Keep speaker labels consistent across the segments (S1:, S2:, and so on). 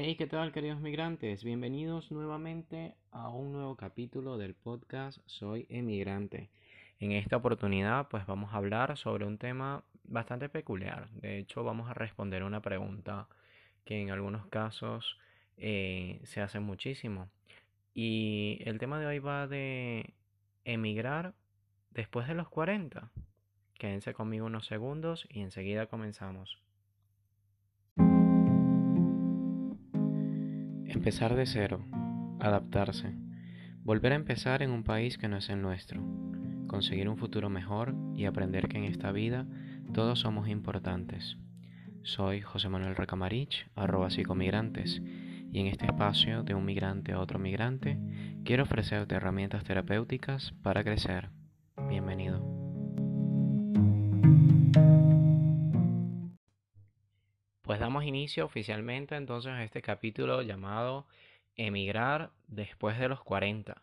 S1: Hey, ¿qué tal queridos migrantes? Bienvenidos nuevamente a un nuevo capítulo del podcast Soy emigrante. En esta oportunidad pues vamos a hablar sobre un tema bastante peculiar. De hecho vamos a responder una pregunta que en algunos casos eh, se hace muchísimo. Y el tema de hoy va de emigrar después de los 40. Quédense conmigo unos segundos y enseguida comenzamos. Empezar de cero, adaptarse, volver a empezar en un país que no es el nuestro, conseguir un futuro mejor y aprender que en esta vida todos somos importantes. Soy José Manuel Recamarich, arroba psicomigrantes, y en este espacio de un migrante a otro migrante quiero ofrecerte herramientas terapéuticas para crecer. Bienvenido. Pues damos inicio oficialmente entonces a este capítulo llamado Emigrar después de los 40.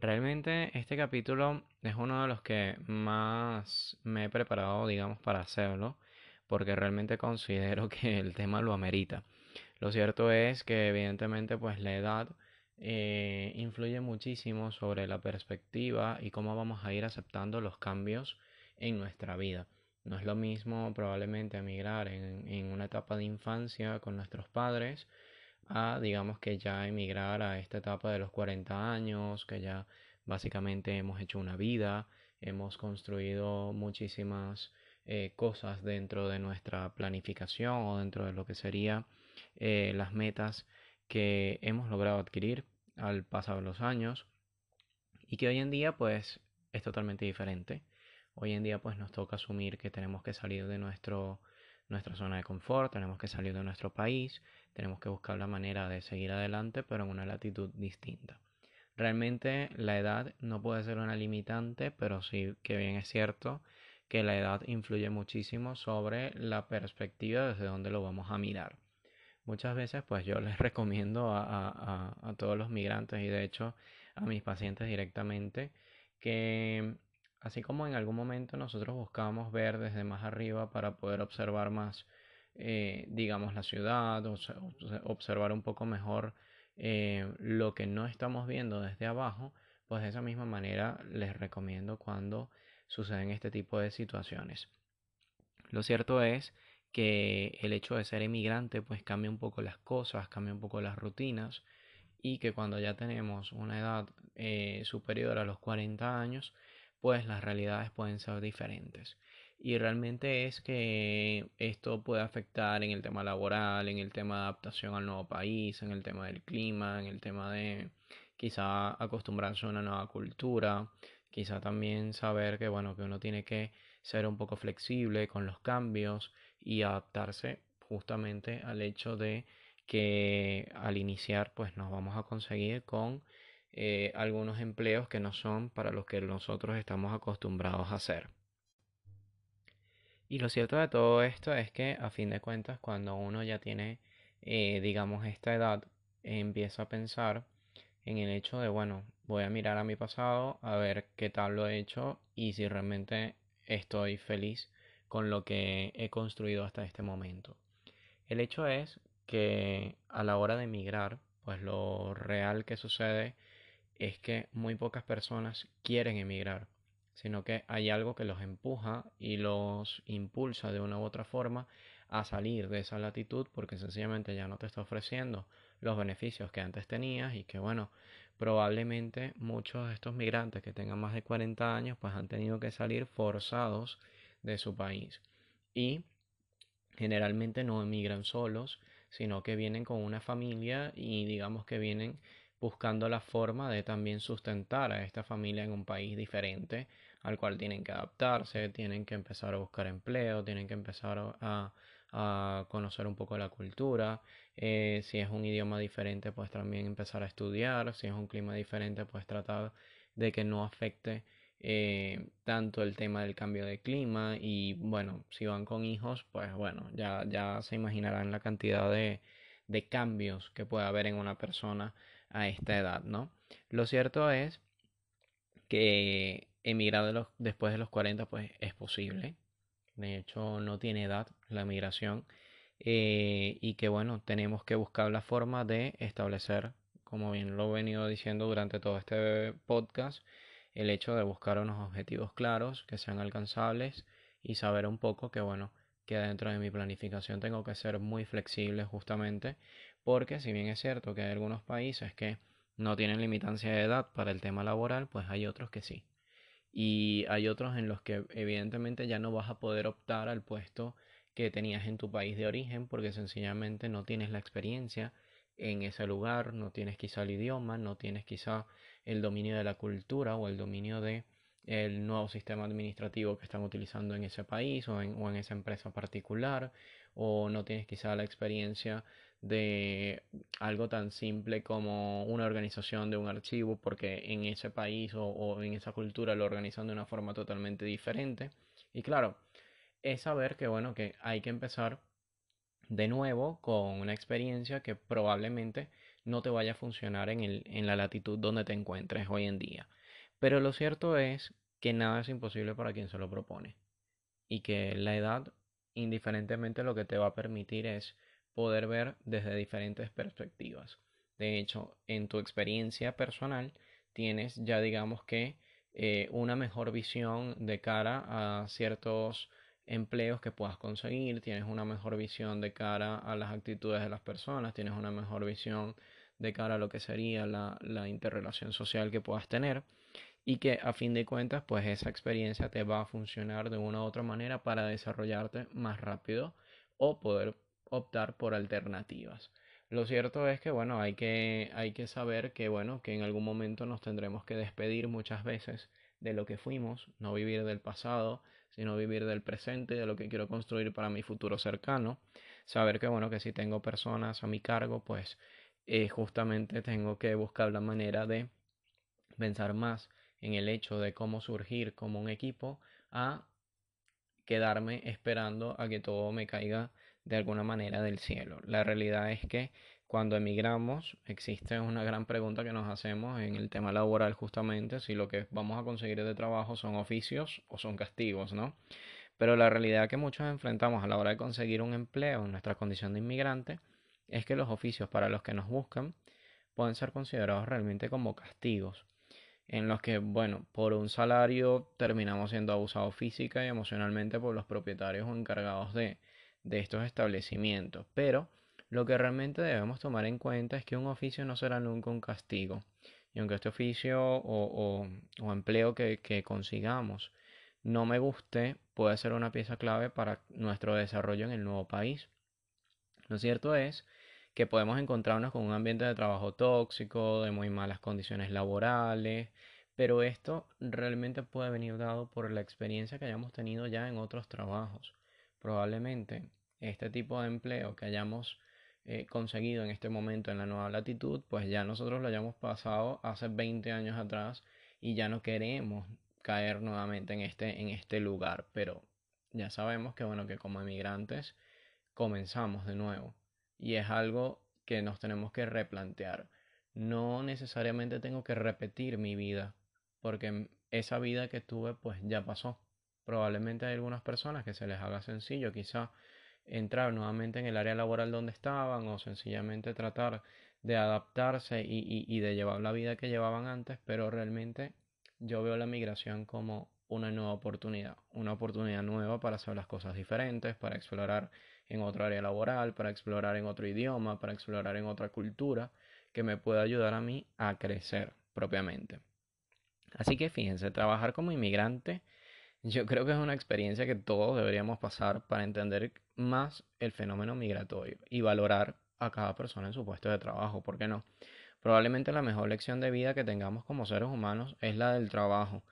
S1: Realmente este capítulo es uno de los que más me he preparado, digamos, para hacerlo, porque realmente considero que el tema lo amerita. Lo cierto es que evidentemente pues la edad eh, influye muchísimo sobre la perspectiva y cómo vamos a ir aceptando los cambios en nuestra vida. No es lo mismo probablemente emigrar en, en una etapa de infancia con nuestros padres a digamos que ya emigrar a esta etapa de los 40 años, que ya básicamente hemos hecho una vida, hemos construido muchísimas eh, cosas dentro de nuestra planificación o dentro de lo que serían eh, las metas que hemos logrado adquirir al pasar los años y que hoy en día pues es totalmente diferente. Hoy en día pues nos toca asumir que tenemos que salir de nuestro, nuestra zona de confort, tenemos que salir de nuestro país, tenemos que buscar la manera de seguir adelante pero en una latitud distinta. Realmente la edad no puede ser una limitante, pero sí que bien es cierto que la edad influye muchísimo sobre la perspectiva desde donde lo vamos a mirar. Muchas veces pues yo les recomiendo a, a, a todos los migrantes y de hecho a mis pacientes directamente que Así como en algún momento nosotros buscamos ver desde más arriba para poder observar más, eh, digamos, la ciudad, o observar un poco mejor eh, lo que no estamos viendo desde abajo, pues de esa misma manera les recomiendo cuando suceden este tipo de situaciones. Lo cierto es que el hecho de ser emigrante pues cambia un poco las cosas, cambia un poco las rutinas y que cuando ya tenemos una edad eh, superior a los 40 años, pues las realidades pueden ser diferentes. Y realmente es que esto puede afectar en el tema laboral, en el tema de adaptación al nuevo país, en el tema del clima, en el tema de quizá acostumbrarse a una nueva cultura, quizá también saber que bueno, que uno tiene que ser un poco flexible con los cambios y adaptarse justamente al hecho de que al iniciar pues nos vamos a conseguir con eh, algunos empleos que no son para los que nosotros estamos acostumbrados a hacer. Y lo cierto de todo esto es que a fin de cuentas cuando uno ya tiene, eh, digamos, esta edad, empieza a pensar en el hecho de, bueno, voy a mirar a mi pasado, a ver qué tal lo he hecho y si realmente estoy feliz con lo que he construido hasta este momento. El hecho es que a la hora de emigrar, pues lo real que sucede es que muy pocas personas quieren emigrar, sino que hay algo que los empuja y los impulsa de una u otra forma a salir de esa latitud porque sencillamente ya no te está ofreciendo los beneficios que antes tenías y que bueno, probablemente muchos de estos migrantes que tengan más de 40 años pues han tenido que salir forzados de su país. Y generalmente no emigran solos, sino que vienen con una familia y digamos que vienen buscando la forma de también sustentar a esta familia en un país diferente al cual tienen que adaptarse, tienen que empezar a buscar empleo, tienen que empezar a, conocer un poco la cultura, eh, si es un idioma diferente pues también empezar a estudiar, si es un clima diferente pues tratar de que no afecte eh, tanto el tema del cambio de clima. Y bueno, si van con hijos pues bueno, ya, ya se imaginarán la cantidad de, de cambios que puede haber en una persona a esta edad, ¿no? Lo cierto es que emigrar después de los 40 pues es posible. De hecho, no tiene edad la migración. eh, y que bueno, tenemos que buscar la forma de establecer, como bien lo he venido diciendo durante todo este podcast, el hecho de buscar unos objetivos claros que sean alcanzables y saber un poco que bueno, que dentro de mi planificación tengo que ser muy flexible justamente porque si bien es cierto que hay algunos países que no tienen limitancia de edad para el tema laboral, pues hay otros que sí. Y hay otros en los que evidentemente ya no vas a poder optar al puesto que tenías en tu país de origen porque sencillamente no tienes la experiencia en ese lugar, no tienes quizá el idioma, no tienes quizá el dominio de la cultura o el dominio de el nuevo sistema administrativo que están utilizando en ese país o en, o en esa empresa particular o no tienes quizá la experiencia de algo tan simple como una organización de un archivo, porque en ese país o, en esa cultura lo organizan de una forma totalmente diferente. Y claro, es saber que bueno, que hay que empezar de nuevo con una experiencia que probablemente no te vaya a funcionar en, el, en la latitud donde te encuentres hoy en día. Pero lo cierto es que nada es imposible para quien se lo propone. Y que la edad, indiferentemente, lo que te va a permitir es poder ver desde diferentes perspectivas. De hecho, en tu experiencia personal tienes ya digamos que eh, una mejor visión de cara a ciertos empleos que puedas conseguir, tienes una mejor visión de cara a las actitudes de las personas, tienes una mejor visión de cara a lo que sería la, la interrelación social que puedas tener y que a fin de cuentas pues esa experiencia te va a funcionar de una u otra manera para desarrollarte más rápido o poder optar por alternativas. Lo cierto es que, bueno, hay que, hay que saber que, bueno, que en algún momento nos tendremos que despedir muchas veces de lo que fuimos, no vivir del pasado, sino vivir del presente, de lo que quiero construir para mi futuro cercano. Saber que, bueno, que si tengo personas a mi cargo, pues eh, justamente tengo que buscar la manera de pensar más en el hecho de cómo surgir como un equipo a quedarme esperando a que todo me caiga de alguna manera del cielo. La realidad es que cuando emigramos existe una gran pregunta que nos hacemos en el tema laboral justamente si lo que vamos a conseguir de trabajo son oficios o son castigos, ¿no? Pero la realidad que muchos enfrentamos a la hora de conseguir un empleo en nuestra condición de inmigrante es que los oficios para los que nos buscan pueden ser considerados realmente como castigos, en los que, bueno, por un salario terminamos siendo abusados física y emocionalmente por los propietarios o encargados de, de estos establecimientos. Pero lo que realmente debemos tomar en cuenta es que un oficio no será nunca un castigo. Y aunque este oficio o, empleo que, que consigamos no me guste, puede ser una pieza clave para nuestro desarrollo en el nuevo país. Lo cierto es que podemos encontrarnos con un ambiente de trabajo tóxico, de muy malas condiciones laborales, pero esto realmente puede venir dado por la experiencia que hayamos tenido ya en otros trabajos. Probablemente este tipo de empleo que hayamos eh, conseguido en este momento en la nueva latitud, pues ya nosotros lo hayamos pasado hace 20 años atrás y ya no queremos caer nuevamente en este, en este lugar. Pero ya sabemos que bueno, que como emigrantes comenzamos de nuevo y es algo que nos tenemos que replantear. No necesariamente tengo que repetir mi vida, porque esa vida que tuve pues ya pasó. Probablemente hay algunas personas que se les haga sencillo quizá entrar nuevamente en el área laboral donde estaban o sencillamente tratar de adaptarse y, y, de llevar la vida que llevaban antes, pero realmente yo veo la migración como una nueva oportunidad, una oportunidad nueva para hacer las cosas diferentes, para explorar en otro área laboral, para explorar en otro idioma, para explorar en otra cultura, que me pueda ayudar a mí a crecer propiamente. Así que fíjense, trabajar como inmigrante yo creo que es una experiencia que todos deberíamos pasar para entender más el fenómeno migratorio y valorar a cada persona en su puesto de trabajo, ¿por qué no? Probablemente la mejor lección de vida que tengamos como seres humanos es la del trabajo,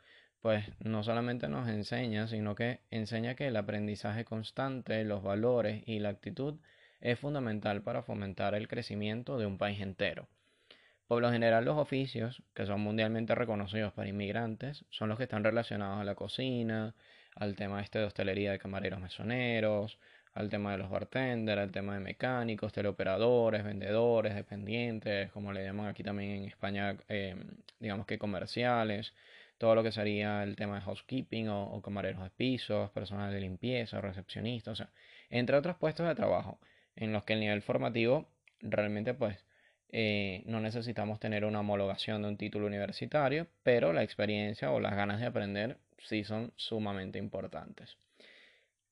S1: pues no solamente nos enseña, sino que enseña que el aprendizaje constante, los valores y la actitud es fundamental para fomentar el crecimiento de un país entero. Por lo general los oficios, que son mundialmente reconocidos para inmigrantes, son los que están relacionados a la cocina, al tema este de hostelería de camareros mesoneros, al tema de los bartenders, al tema de mecánicos, teleoperadores, vendedores, dependientes, como le llaman aquí también en España, eh, digamos que comerciales, todo lo que sería el tema de housekeeping o, camareros de pisos, personal de limpieza, recepcionistas, o sea, entre otros puestos de trabajo. en los que el nivel formativo realmente pues eh, no necesitamos tener una homologación de un título universitario, pero la experiencia o las ganas de aprender sí son sumamente importantes.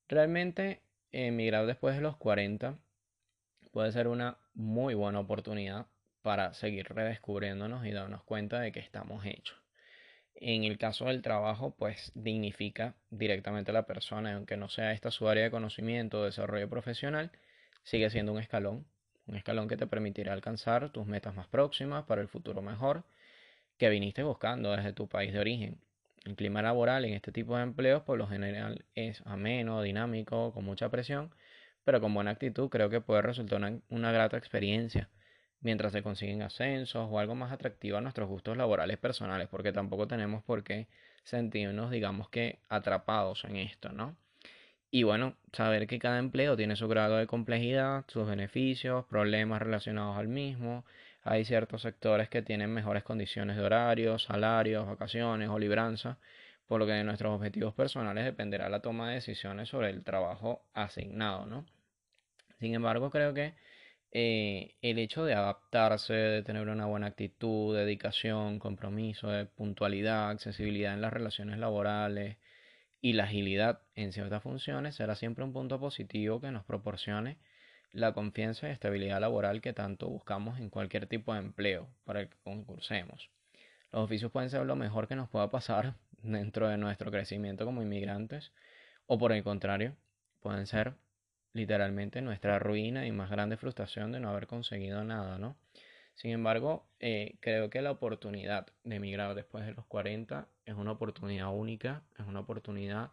S1: Realmente emigrar después de los 40 puede ser una muy buena oportunidad para seguir redescubriéndonos y darnos cuenta de que estamos hechos. En el caso del trabajo, pues dignifica directamente a la persona, aunque no sea esta su área de conocimiento o desarrollo profesional, sigue siendo un escalón, un escalón que te permitirá alcanzar tus metas más próximas para el futuro mejor que viniste buscando desde tu país de origen. El clima laboral en este tipo de empleos por lo general es ameno, dinámico, con mucha presión, pero con buena actitud creo que puede resultar una, una grata experiencia mientras se consiguen ascensos o algo más atractivo a nuestros gustos laborales personales, porque tampoco tenemos por qué sentirnos, digamos que, atrapados en esto, ¿no? Y bueno, saber que cada empleo tiene su grado de complejidad, sus beneficios, problemas relacionados al mismo. Hay ciertos sectores que tienen mejores condiciones de horario, salarios, vacaciones o libranza, por lo que de nuestros objetivos personales dependerá la toma de decisiones sobre el trabajo asignado, ¿no? Sin embargo, creo que eh, el hecho de adaptarse, de tener una buena actitud, dedicación, compromiso, de puntualidad, accesibilidad en las relaciones laborales, y la agilidad en ciertas funciones será siempre un punto positivo que nos proporcione la confianza y estabilidad laboral que tanto buscamos en cualquier tipo de empleo para el que concursemos. Los oficios pueden ser lo mejor que nos pueda pasar dentro de nuestro crecimiento como inmigrantes o por el contrario, pueden ser literalmente nuestra ruina y más grande frustración de no haber conseguido nada, ¿no? Sin embargo, eh, creo que la oportunidad de emigrar después de los 40 es una oportunidad única, es una oportunidad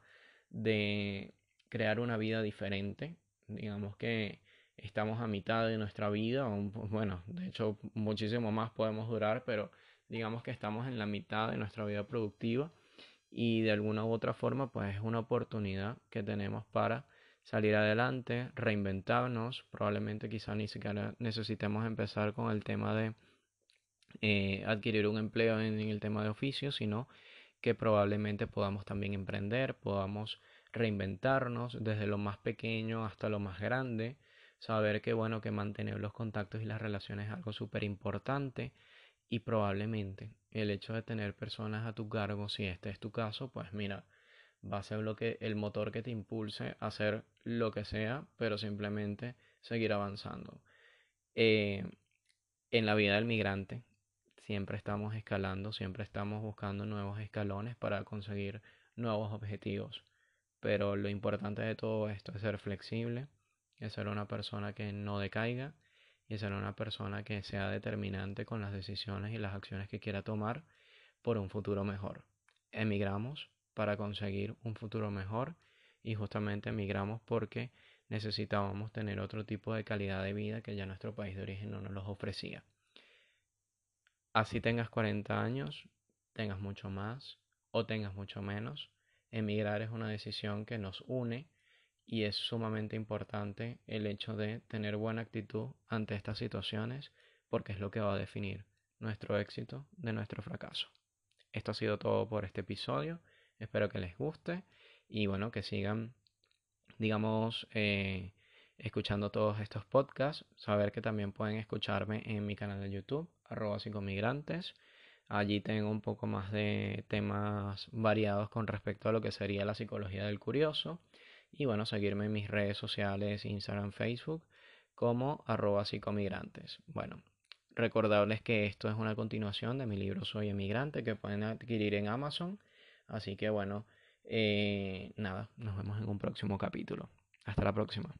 S1: de crear una vida diferente. Digamos que estamos a mitad de nuestra vida, bueno, de hecho muchísimo más podemos durar, pero digamos que estamos en la mitad de nuestra vida productiva y de alguna u otra forma pues es una oportunidad que tenemos para salir adelante, reinventarnos, probablemente quizá ni siquiera necesitemos empezar con el tema de eh, adquirir un empleo en, el tema de oficio, sino que probablemente podamos también emprender, podamos reinventarnos desde lo más pequeño hasta lo más grande, saber que bueno, que mantener los contactos y las relaciones es algo súper importante y probablemente el hecho de tener personas a tu cargo, si este es tu caso, pues mira, va a ser lo que, el motor que te impulse a hacer lo que sea, pero simplemente seguir avanzando. Eh, en la vida del migrante siempre estamos escalando, siempre estamos buscando nuevos escalones para conseguir nuevos objetivos. Pero lo importante de todo esto es ser flexible, es ser una persona que no decaiga y ser una persona que sea determinante con las decisiones y las acciones que quiera tomar por un futuro mejor. Emigramos para conseguir un futuro mejor y justamente emigramos porque necesitábamos tener otro tipo de calidad de vida que ya nuestro país de origen no nos los ofrecía. Así tengas 40 años, tengas mucho más o tengas mucho menos, emigrar es una decisión que nos une y es sumamente importante el hecho de tener buena actitud ante estas situaciones porque es lo que va a definir nuestro éxito de nuestro fracaso. Esto ha sido todo por este episodio. Espero que les guste y bueno, que sigan, digamos, eh, escuchando todos estos podcasts. Saber que también pueden escucharme en mi canal de YouTube, arroba psicomigrantes. Allí tengo un poco más de temas variados con respecto a lo que sería la psicología del curioso. Y bueno, seguirme en mis redes sociales, Instagram, Facebook, como arroba psicomigrantes. Bueno, recordarles que esto es una continuación de mi libro Soy emigrante que pueden adquirir en Amazon Así que bueno, eh, nada, nos vemos en un próximo capítulo. Hasta la próxima.